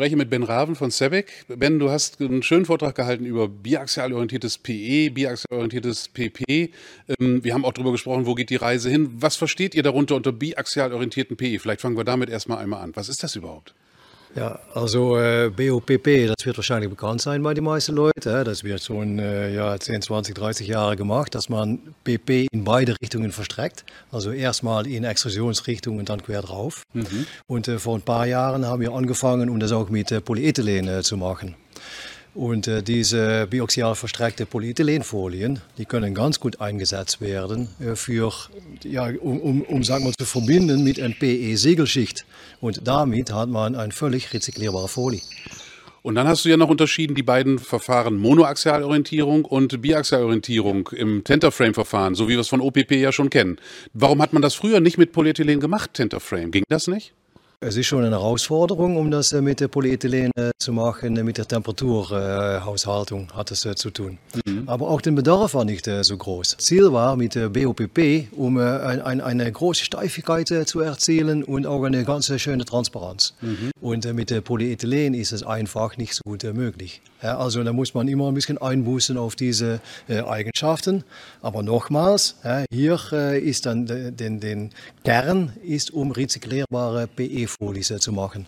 spreche mit Ben Raven von Sebek. Ben, du hast einen schönen Vortrag gehalten über biaxial orientiertes PE, biaxial orientiertes PP. Ähm, wir haben auch darüber gesprochen, wo geht die Reise hin. Was versteht ihr darunter unter biaxial orientierten PE? Vielleicht fangen wir damit erstmal einmal an. Was ist das überhaupt? Ja, also äh, BOPP, das wird wahrscheinlich bekannt sein bei den meisten Leuten. Das wird schon äh, ja, 10, 20, 30 Jahre gemacht, dass man PP in beide Richtungen verstreckt. Also erstmal in Extrusionsrichtung und dann quer drauf. Mhm. Und äh, vor ein paar Jahren haben wir angefangen, um das auch mit äh, Polyethylen äh, zu machen. Und äh, diese bioxial verstreckte Polyethylenfolien, die können ganz gut eingesetzt werden äh, für, ja, um, um, um sagen wir, zu verbinden mit einer PE-Segelschicht. Und damit hat man eine völlig rezyklierbare Folie. Und dann hast du ja noch unterschieden die beiden Verfahren Monoaxialorientierung und Biaxialorientierung im Tenterframe-Verfahren, so wie wir es von OPP ja schon kennen. Warum hat man das früher nicht mit Polyethylen gemacht, Tenterframe? Ging das nicht? Es ist schon eine Herausforderung, um das äh, mit der Polyethylen äh, zu machen. Mit der Temperaturhaushaltung hat es äh, zu tun. Mhm. Aber auch der Bedarf war nicht so groß. Ziel war mit der BOPP, um ein, eine große Steifigkeit zu erzielen und auch eine ganz schöne Transparenz. Mhm. Und mit der Polyethylen ist es einfach nicht so gut möglich. Also da muss man immer ein bisschen einbußen auf diese Eigenschaften. Aber nochmals, hier ist dann den, den Kern ist um rezyklierbare PE Folie zu machen.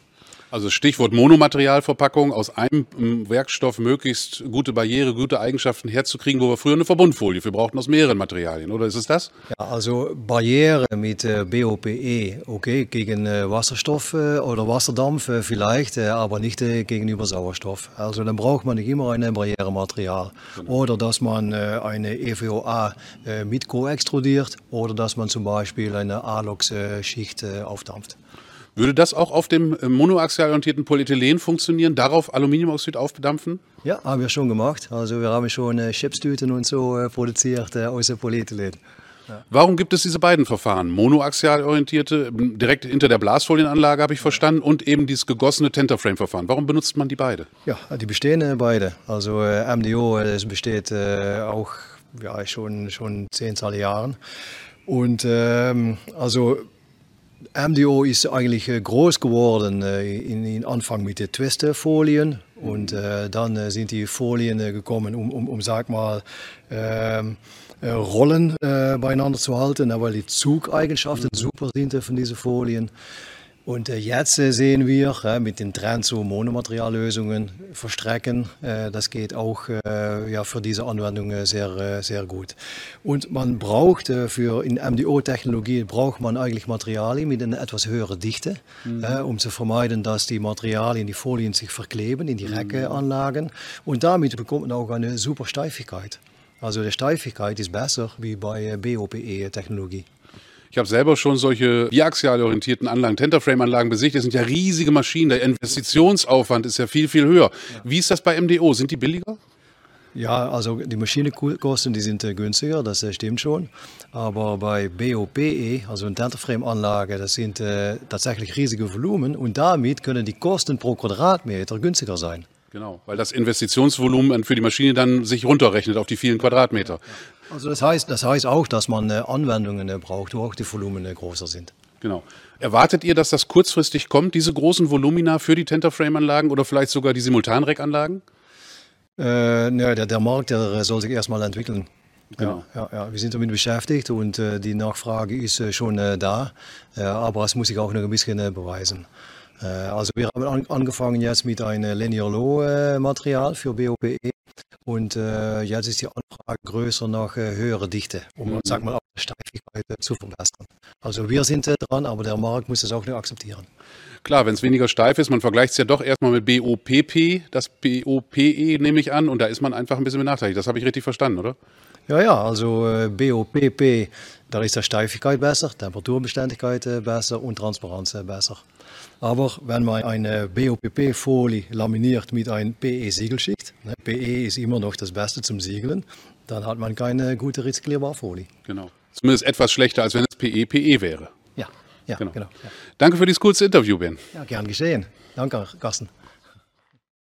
Also Stichwort Monomaterialverpackung, aus einem ähm, Werkstoff möglichst gute Barriere, gute Eigenschaften herzukriegen, wo wir früher eine Verbundfolie, wir brauchten aus mehreren Materialien, oder ist es das? Ja, also Barriere mit äh, BOPE, okay, gegen äh, Wasserstoff äh, oder Wasserdampf vielleicht, aber nicht gegenüber Sauerstoff. Also dann braucht man nicht immer ein Barrierematerial. Genau. Oder dass man eine EVOA mit co-extrudiert oder dass man zum Beispiel eine Alox-Schicht aufdampft. Würde das auch auf dem äh, monoaxial orientierten Polyethylen funktionieren, darauf Aluminiumoxid aufbedampfen? Ja, haben wir schon gemacht. Also wir haben schon äh, Chipstüten und so äh, produziert äh, aus Polyethylen. Ja. Warum gibt es diese beiden Verfahren? Monoaxial orientierte, direkt hinter der Blasfolienanlage habe ich verstanden, und eben dieses gegossene Tenterframe-Verfahren. Warum benutzt man die beide? Ja, die bestehen äh, beide. Also äh, MDO das besteht auch ja, schon, schon zehnzahl Jahren. Und ähm, also MDO ist eigentlich äh, groß geworden äh, in, in Anfang mit den Twisterfolien und äh, dann äh, sind die Folien äh, gekommen, um, um, um sag mal, äh, Rollen beieinander zu halten, weil die Zugeigenschaften super sind von diesen Folien. Und äh, jetzt äh, sehen wir äh, mit den Trend zu Monomateriallösungen verstrecken, das geht auch ja, für diese Anwendung sehr, sehr gut. Und man braucht für in MDO-Technologie braucht man eigentlich Materialien mit einer etwas höheren Dichte, mhm. um zu vermeiden, dass die Materialien, die Folien sich verkleben in die mhm. Reckeanlagen. Und damit bekommt man auch eine super Steifigkeit. Also die Steifigkeit ist besser wie bei BOPE-Technologie. Ich habe selber schon solche biaxial orientierten Anlagen, Tenterframe-Anlagen besichtigt. Das sind ja riesige Maschinen. Der Investitionsaufwand ist ja viel, viel höher. Wie ist das bei MDO? Sind die billiger? Ja, also die Maschinenkosten, die sind äh, günstiger, das äh, stimmt schon. Aber bei BOPE, also eine Tenterframe-Anlage, das sind äh, tatsächlich riesige Volumen und damit können die Kosten pro Quadratmeter günstiger sein. Genau, weil das Investitionsvolumen für die Maschine dann sich runterrechnet auf die vielen Quadratmeter. Also das heißt, das heißt auch, dass man äh, Anwendungen äh, braucht, wo auch die Volumen äh, größer sind. Genau. Erwartet ihr, dass das kurzfristig kommt, diese großen Volumina für die Tenterframe-Anlagen oder vielleicht sogar die Simultanrack-Anlagen? Äh, ja, der, der, Markt der soll sich erstmal entwickeln. Genau. Ja, ja, wir sind damit beschäftigt und äh, die Nachfrage ist äh, schon da, aber es muss sich auch noch ein bisschen beweisen. Also wir haben an, angefangen jetzt mit einem Linear Low Material für BOPE und äh, jetzt ist die Anfrage größer nach äh, höherer Dichte, um mhm. sag mal, die Steifigkeit äh, zu verbessern. Also wir sind äh, dran, aber der Markt muss das auch noch akzeptieren. Klar, wenn es weniger steif ist, man vergleicht es ja doch erstmal mit BOPP, das BOPE nehme ich an, und da ist man einfach ein bisschen benachteiligt. Das habe ich richtig verstanden, oder? Ja, ja, also äh, BOPP, da ist die Steifigkeit besser, Temperaturbeständigkeit äh, besser und Transparenz äh, besser. Aber wenn man eine BOPP-Folie laminiert mit einer PE-Siegelschicht, ne, PE ist immer noch das Beste zum Siegeln, dann hat man keine gute rezyklierbare Folie. Genau. Zumindest etwas schlechter, als wenn es PE-PE e wäre. Ja, ja, genau. genau ja. Danke für dieses kurze Interview, Ben. Ja, gern geschehen. Danke, Carsten.